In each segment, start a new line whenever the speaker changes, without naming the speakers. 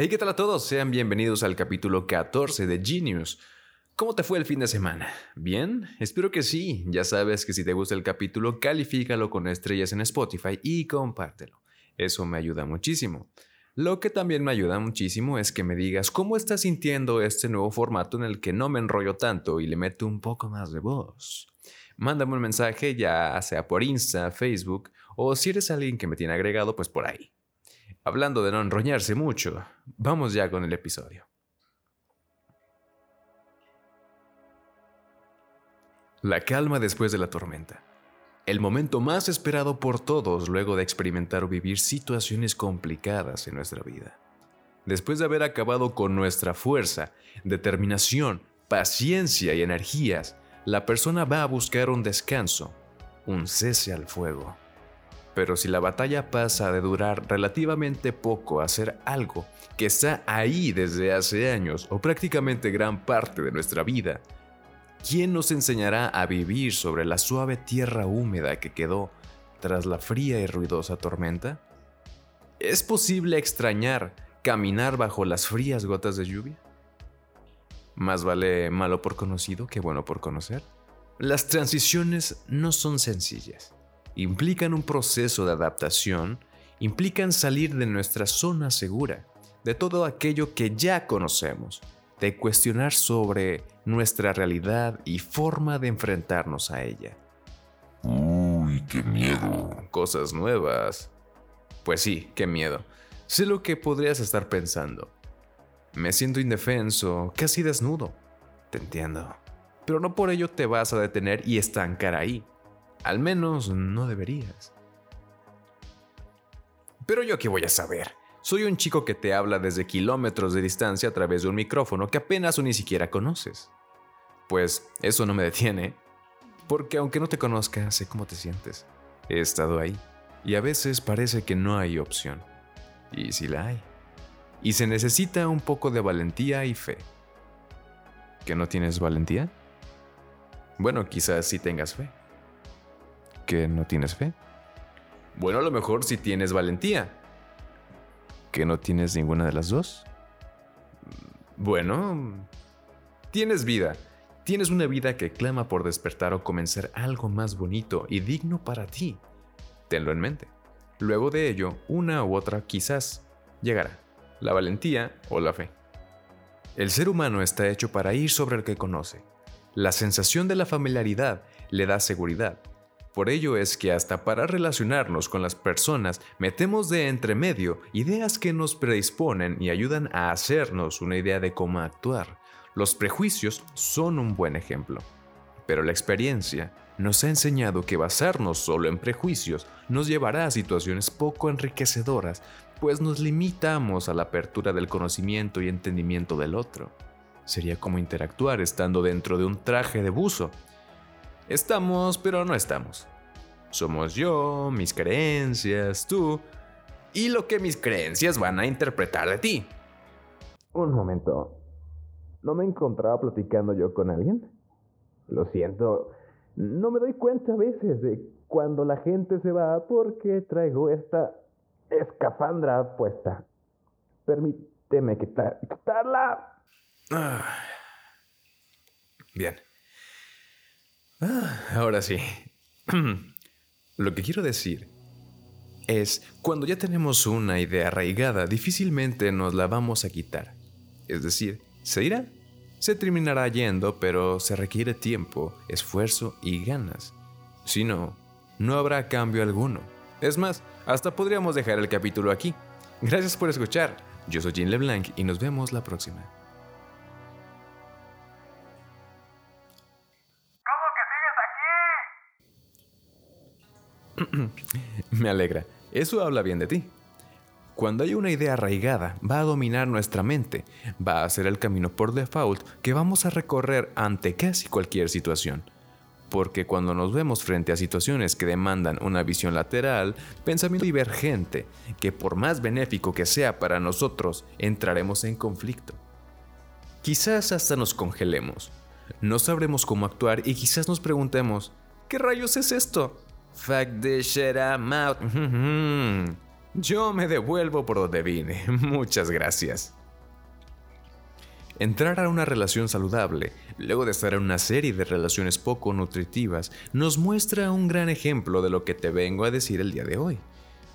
Hey, ¿qué tal a todos? Sean bienvenidos al capítulo 14 de Genius. ¿Cómo te fue el fin de semana? ¿Bien? Espero que sí. Ya sabes que si te gusta el capítulo, califícalo con estrellas en Spotify y compártelo. Eso me ayuda muchísimo. Lo que también me ayuda muchísimo es que me digas cómo estás sintiendo este nuevo formato en el que no me enrollo tanto y le meto un poco más de voz. Mándame un mensaje ya sea por Insta, Facebook o si eres alguien que me tiene agregado, pues por ahí. Hablando de no enroñarse mucho, vamos ya con el episodio. La calma después de la tormenta. El momento más esperado por todos luego de experimentar o vivir situaciones complicadas en nuestra vida. Después de haber acabado con nuestra fuerza, determinación, paciencia y energías, la persona va a buscar un descanso, un cese al fuego. Pero si la batalla pasa de durar relativamente poco a ser algo que está ahí desde hace años o prácticamente gran parte de nuestra vida, ¿quién nos enseñará a vivir sobre la suave tierra húmeda que quedó tras la fría y ruidosa tormenta? ¿Es posible extrañar caminar bajo las frías gotas de lluvia? Más vale malo por conocido que bueno por conocer. Las transiciones no son sencillas implican un proceso de adaptación, implican salir de nuestra zona segura, de todo aquello que ya conocemos, de cuestionar sobre nuestra realidad y forma de enfrentarnos a ella.
Uy, qué miedo.
Cosas nuevas. Pues sí, qué miedo. Sé lo que podrías estar pensando. Me siento indefenso, casi desnudo. Te entiendo. Pero no por ello te vas a detener y estancar ahí. Al menos no deberías. Pero yo qué voy a saber. Soy un chico que te habla desde kilómetros de distancia a través de un micrófono que apenas o ni siquiera conoces. Pues eso no me detiene, porque aunque no te conozca, sé cómo te sientes. He estado ahí, y a veces parece que no hay opción. Y sí la hay. Y se necesita un poco de valentía y fe. ¿Que no tienes valentía? Bueno, quizás sí tengas fe que no tienes fe. Bueno, a lo mejor si tienes valentía. ¿Que no tienes ninguna de las dos? Bueno, tienes vida. Tienes una vida que clama por despertar o comenzar algo más bonito y digno para ti. Tenlo en mente. Luego de ello, una u otra quizás llegará. La valentía o la fe. El ser humano está hecho para ir sobre el que conoce. La sensación de la familiaridad le da seguridad, por ello es que hasta para relacionarnos con las personas metemos de entremedio ideas que nos predisponen y ayudan a hacernos una idea de cómo actuar. Los prejuicios son un buen ejemplo. Pero la experiencia nos ha enseñado que basarnos solo en prejuicios nos llevará a situaciones poco enriquecedoras, pues nos limitamos a la apertura del conocimiento y entendimiento del otro. Sería como interactuar estando dentro de un traje de buzo, Estamos, pero no estamos. Somos yo, mis creencias, tú, y lo que mis creencias van a interpretar de ti. Un momento. ¿No me encontraba platicando yo con alguien? Lo siento. No me doy cuenta a veces de cuando la gente se va porque traigo esta escafandra puesta. Permíteme quitarla. Ah. Bien. Ah, ahora sí. Lo que quiero decir es, cuando ya tenemos una idea arraigada, difícilmente nos la vamos a quitar. Es decir, se irá, se terminará yendo, pero se requiere tiempo, esfuerzo y ganas. Si no, no habrá cambio alguno. Es más, hasta podríamos dejar el capítulo aquí. Gracias por escuchar. Yo soy Jean LeBlanc y nos vemos la próxima. Me alegra. Eso habla bien de ti. Cuando hay una idea arraigada, va a dominar nuestra mente, va a ser el camino por default que vamos a recorrer ante casi cualquier situación. Porque cuando nos vemos frente a situaciones que demandan una visión lateral, pensamiento divergente, que por más benéfico que sea para nosotros, entraremos en conflicto. Quizás hasta nos congelemos, no sabremos cómo actuar y quizás nos preguntemos, ¿qué rayos es esto? Fuck this shit, I'm out. Yo me devuelvo por donde vine. Muchas gracias. Entrar a una relación saludable, luego de estar en una serie de relaciones poco nutritivas, nos muestra un gran ejemplo de lo que te vengo a decir el día de hoy.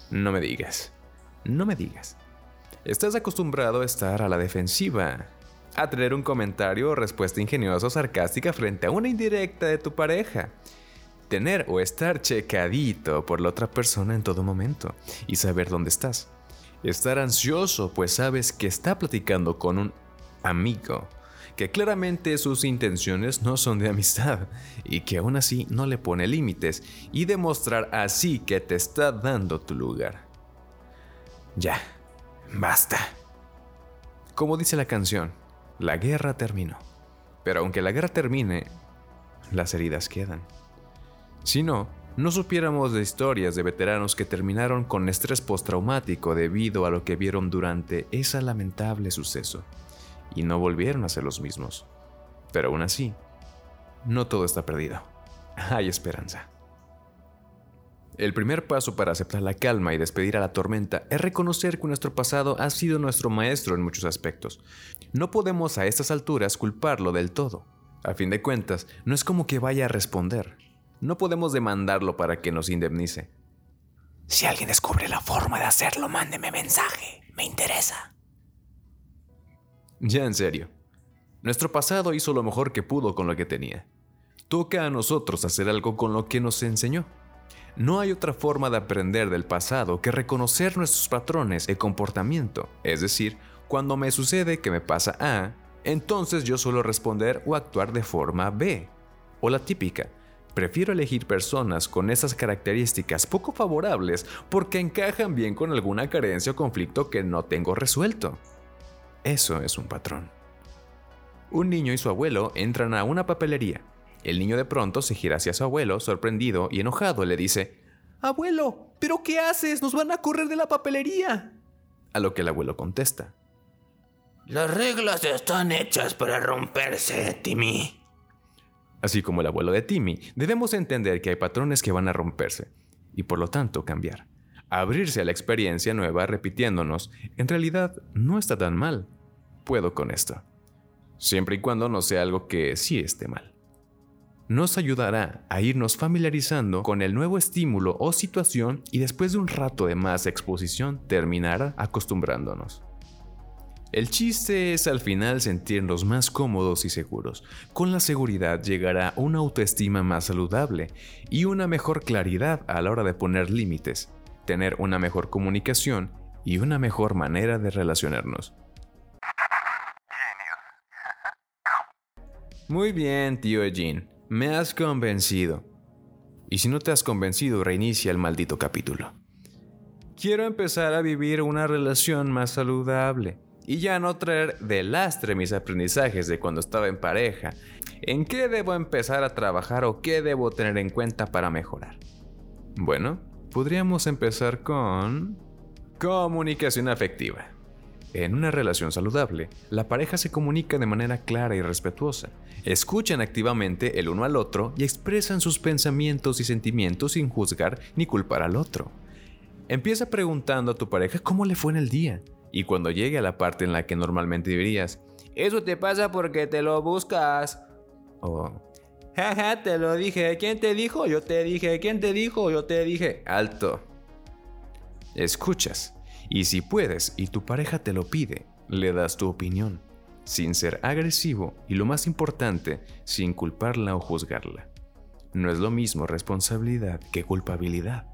No me digas, no me digas. Estás acostumbrado a estar a la defensiva, a tener un comentario o respuesta ingeniosa o sarcástica frente a una indirecta de tu pareja. Tener o estar checadito por la otra persona en todo momento y saber dónde estás. Estar ansioso pues sabes que está platicando con un amigo, que claramente sus intenciones no son de amistad y que aún así no le pone límites y demostrar así que te está dando tu lugar. Ya, basta. Como dice la canción, la guerra terminó. Pero aunque la guerra termine, las heridas quedan. Si no, no supiéramos de historias de veteranos que terminaron con estrés postraumático debido a lo que vieron durante ese lamentable suceso y no volvieron a ser los mismos. Pero aún así, no todo está perdido. Hay esperanza. El primer paso para aceptar la calma y despedir a la tormenta es reconocer que nuestro pasado ha sido nuestro maestro en muchos aspectos. No podemos a estas alturas culparlo del todo. A fin de cuentas, no es como que vaya a responder. No podemos demandarlo para que nos indemnice.
Si alguien descubre la forma de hacerlo, mándeme mensaje. Me interesa.
Ya en serio. Nuestro pasado hizo lo mejor que pudo con lo que tenía. Toca a nosotros hacer algo con lo que nos enseñó. No hay otra forma de aprender del pasado que reconocer nuestros patrones de comportamiento. Es decir, cuando me sucede que me pasa A, entonces yo suelo responder o actuar de forma B. O la típica, prefiero elegir personas con esas características poco favorables porque encajan bien con alguna carencia o conflicto que no tengo resuelto. Eso es un patrón. Un niño y su abuelo entran a una papelería. El niño de pronto se gira hacia su abuelo, sorprendido y enojado, le dice, Abuelo, ¿pero qué haces? Nos van a correr de la papelería. A lo que el abuelo contesta,
Las reglas están hechas para romperse, Timmy.
Así como el abuelo de Timmy, debemos entender que hay patrones que van a romperse y por lo tanto cambiar abrirse a la experiencia nueva repitiéndonos, en realidad no está tan mal. Puedo con esto. Siempre y cuando no sea algo que sí esté mal. Nos ayudará a irnos familiarizando con el nuevo estímulo o situación y después de un rato de más exposición terminar acostumbrándonos. El chiste es al final sentirnos más cómodos y seguros. Con la seguridad llegará una autoestima más saludable y una mejor claridad a la hora de poner límites, tener una mejor comunicación y una mejor manera de relacionarnos. Muy bien, tío Eugene, me has convencido. Y si no te has convencido, reinicia el maldito capítulo. Quiero empezar a vivir una relación más saludable y ya no traer de lastre mis aprendizajes de cuando estaba en pareja. ¿En qué debo empezar a trabajar o qué debo tener en cuenta para mejorar? Bueno, podríamos empezar con comunicación afectiva. En una relación saludable, la pareja se comunica de manera clara y respetuosa, escuchan activamente el uno al otro y expresan sus pensamientos y sentimientos sin juzgar ni culpar al otro. Empieza preguntando a tu pareja cómo le fue en el día, y cuando llegue a la parte en la que normalmente dirías, eso te pasa porque te lo buscas, o Jaja, te lo dije. ¿Quién te dijo? Yo te dije. ¿Quién te dijo? Yo te dije. Alto. Escuchas. Y si puedes y tu pareja te lo pide, le das tu opinión, sin ser agresivo y lo más importante, sin culparla o juzgarla. No es lo mismo responsabilidad que culpabilidad.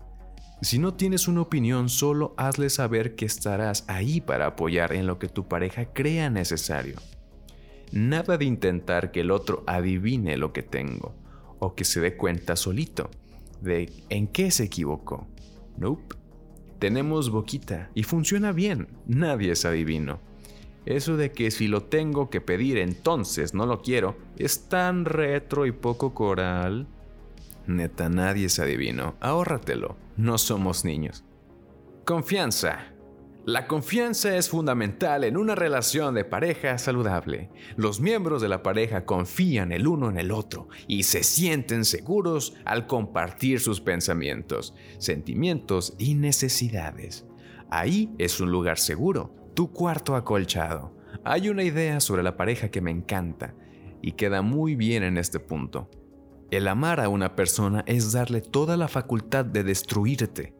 Si no tienes una opinión, solo hazle saber que estarás ahí para apoyar en lo que tu pareja crea necesario. Nada de intentar que el otro adivine lo que tengo o que se dé cuenta solito de en qué se equivocó. Nope. Tenemos boquita y funciona bien. Nadie es adivino. Eso de que si lo tengo que pedir entonces no lo quiero es tan retro y poco coral. Neta, nadie es adivino. Ahórratelo. No somos niños. Confianza. La confianza es fundamental en una relación de pareja saludable. Los miembros de la pareja confían el uno en el otro y se sienten seguros al compartir sus pensamientos, sentimientos y necesidades. Ahí es un lugar seguro, tu cuarto acolchado. Hay una idea sobre la pareja que me encanta y queda muy bien en este punto. El amar a una persona es darle toda la facultad de destruirte.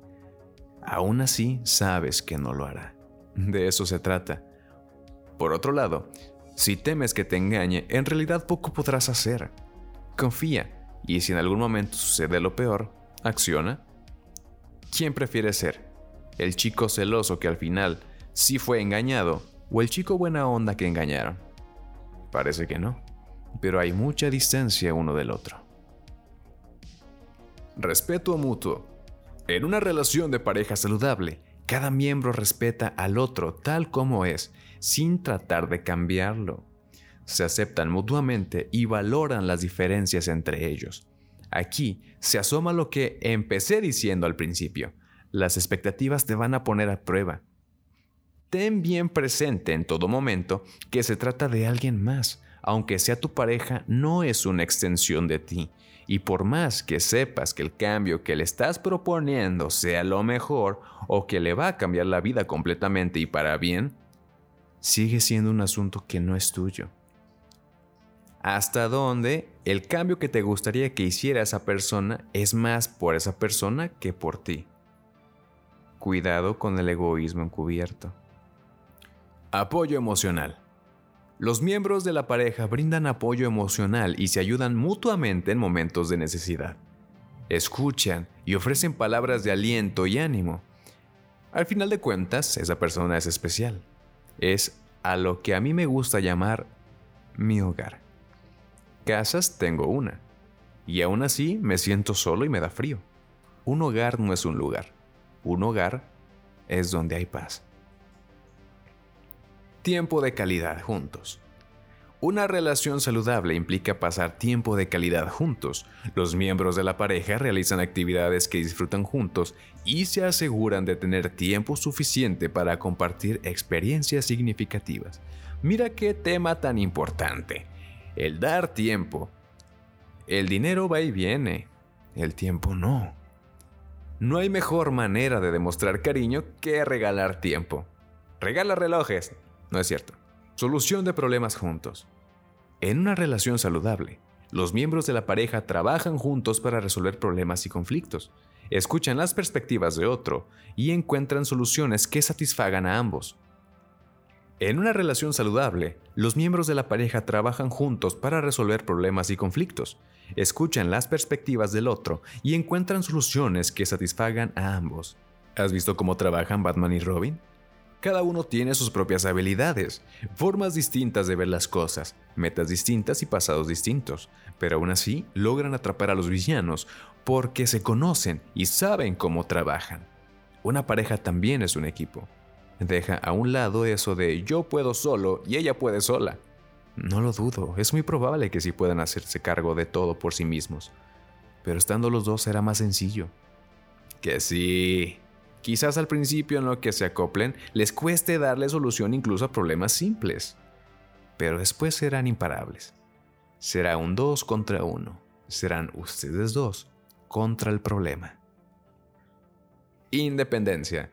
Aún así, sabes que no lo hará. De eso se trata. Por otro lado, si temes que te engañe, en realidad poco podrás hacer. Confía, y si en algún momento sucede lo peor, acciona. ¿Quién prefiere ser? ¿El chico celoso que al final sí fue engañado o el chico buena onda que engañaron? Parece que no, pero hay mucha distancia uno del otro. Respeto mutuo. En una relación de pareja saludable, cada miembro respeta al otro tal como es, sin tratar de cambiarlo. Se aceptan mutuamente y valoran las diferencias entre ellos. Aquí se asoma lo que empecé diciendo al principio. Las expectativas te van a poner a prueba. Ten bien presente en todo momento que se trata de alguien más, aunque sea tu pareja, no es una extensión de ti. Y por más que sepas que el cambio que le estás proponiendo sea lo mejor o que le va a cambiar la vida completamente y para bien, sigue siendo un asunto que no es tuyo. Hasta dónde el cambio que te gustaría que hiciera esa persona es más por esa persona que por ti. Cuidado con el egoísmo encubierto. Apoyo emocional. Los miembros de la pareja brindan apoyo emocional y se ayudan mutuamente en momentos de necesidad. Escuchan y ofrecen palabras de aliento y ánimo. Al final de cuentas, esa persona es especial. Es a lo que a mí me gusta llamar mi hogar. Casas tengo una, y aún así me siento solo y me da frío. Un hogar no es un lugar. Un hogar es donde hay paz tiempo de calidad juntos. Una relación saludable implica pasar tiempo de calidad juntos. Los miembros de la pareja realizan actividades que disfrutan juntos y se aseguran de tener tiempo suficiente para compartir experiencias significativas. Mira qué tema tan importante. El dar tiempo. El dinero va y viene, el tiempo no. No hay mejor manera de demostrar cariño que regalar tiempo. Regala relojes, no es cierto. Solución de problemas juntos. En una relación saludable, los miembros de la pareja trabajan juntos para resolver problemas y conflictos, escuchan las perspectivas de otro y encuentran soluciones que satisfagan a ambos. En una relación saludable, los miembros de la pareja trabajan juntos para resolver problemas y conflictos, escuchan las perspectivas del otro y encuentran soluciones que satisfagan a ambos. ¿Has visto cómo trabajan Batman y Robin? Cada uno tiene sus propias habilidades, formas distintas de ver las cosas, metas distintas y pasados distintos, pero aún así logran atrapar a los villanos porque se conocen y saben cómo trabajan. Una pareja también es un equipo. Deja a un lado eso de yo puedo solo y ella puede sola. No lo dudo, es muy probable que sí puedan hacerse cargo de todo por sí mismos. Pero estando los dos será más sencillo. Que sí, Quizás al principio en lo que se acoplen les cueste darle solución incluso a problemas simples, pero después serán imparables. Será un dos contra uno. Serán ustedes dos contra el problema. Independencia.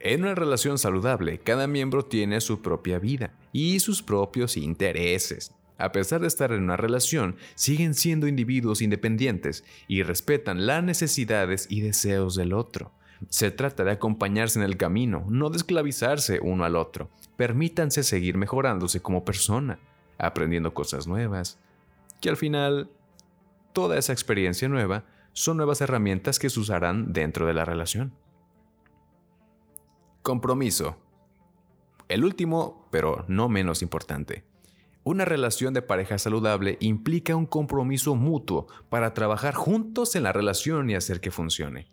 En una relación saludable, cada miembro tiene su propia vida y sus propios intereses. A pesar de estar en una relación, siguen siendo individuos independientes y respetan las necesidades y deseos del otro. Se trata de acompañarse en el camino, no de esclavizarse uno al otro. Permítanse seguir mejorándose como persona, aprendiendo cosas nuevas, que al final toda esa experiencia nueva son nuevas herramientas que se usarán dentro de la relación. Compromiso. El último, pero no menos importante. Una relación de pareja saludable implica un compromiso mutuo para trabajar juntos en la relación y hacer que funcione.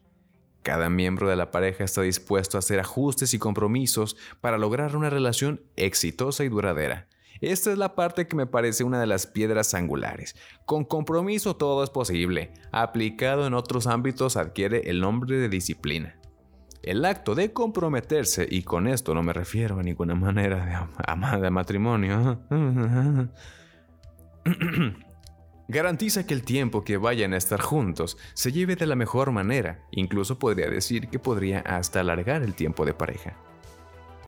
Cada miembro de la pareja está dispuesto a hacer ajustes y compromisos para lograr una relación exitosa y duradera. Esta es la parte que me parece una de las piedras angulares. Con compromiso todo es posible. Aplicado en otros ámbitos adquiere el nombre de disciplina. El acto de comprometerse, y con esto no me refiero a ninguna manera de, de matrimonio, Garantiza que el tiempo que vayan a estar juntos se lleve de la mejor manera, incluso podría decir que podría hasta alargar el tiempo de pareja.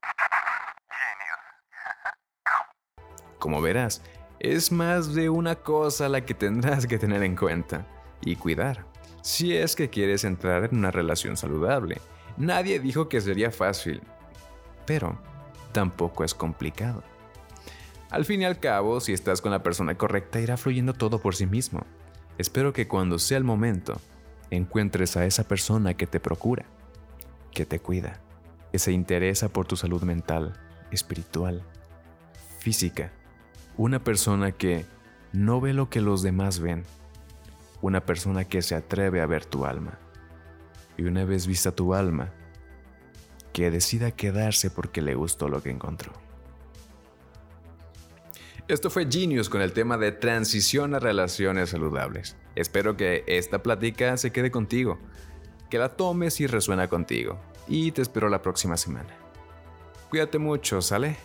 Como verás, es más de una cosa la que tendrás que tener en cuenta y cuidar, si es que quieres entrar en una relación saludable. Nadie dijo que sería fácil, pero tampoco es complicado. Al fin y al cabo, si estás con la persona correcta, irá fluyendo todo por sí mismo. Espero que cuando sea el momento, encuentres a esa persona que te procura, que te cuida, que se interesa por tu salud mental, espiritual, física. Una persona que no ve lo que los demás ven. Una persona que se atreve a ver tu alma. Y una vez vista tu alma, que decida quedarse porque le gustó lo que encontró. Esto fue Genius con el tema de transición a relaciones saludables. Espero que esta plática se quede contigo, que la tomes y resuena contigo. Y te espero la próxima semana. Cuídate mucho, ¿sale?